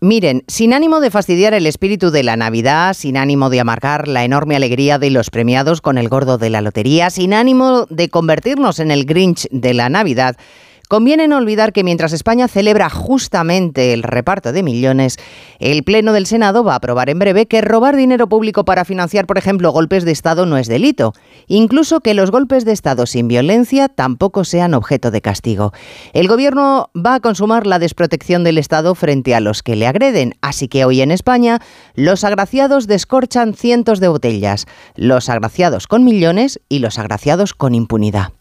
Miren, sin ánimo de fastidiar el espíritu de la Navidad, sin ánimo de amargar la enorme alegría de los premiados con el gordo de la lotería, sin ánimo de convertirnos en el Grinch de la Navidad, Conviene no olvidar que mientras España celebra justamente el reparto de millones, el Pleno del Senado va a aprobar en breve que robar dinero público para financiar, por ejemplo, golpes de Estado no es delito. Incluso que los golpes de Estado sin violencia tampoco sean objeto de castigo. El Gobierno va a consumar la desprotección del Estado frente a los que le agreden. Así que hoy en España los agraciados descorchan cientos de botellas. Los agraciados con millones y los agraciados con impunidad.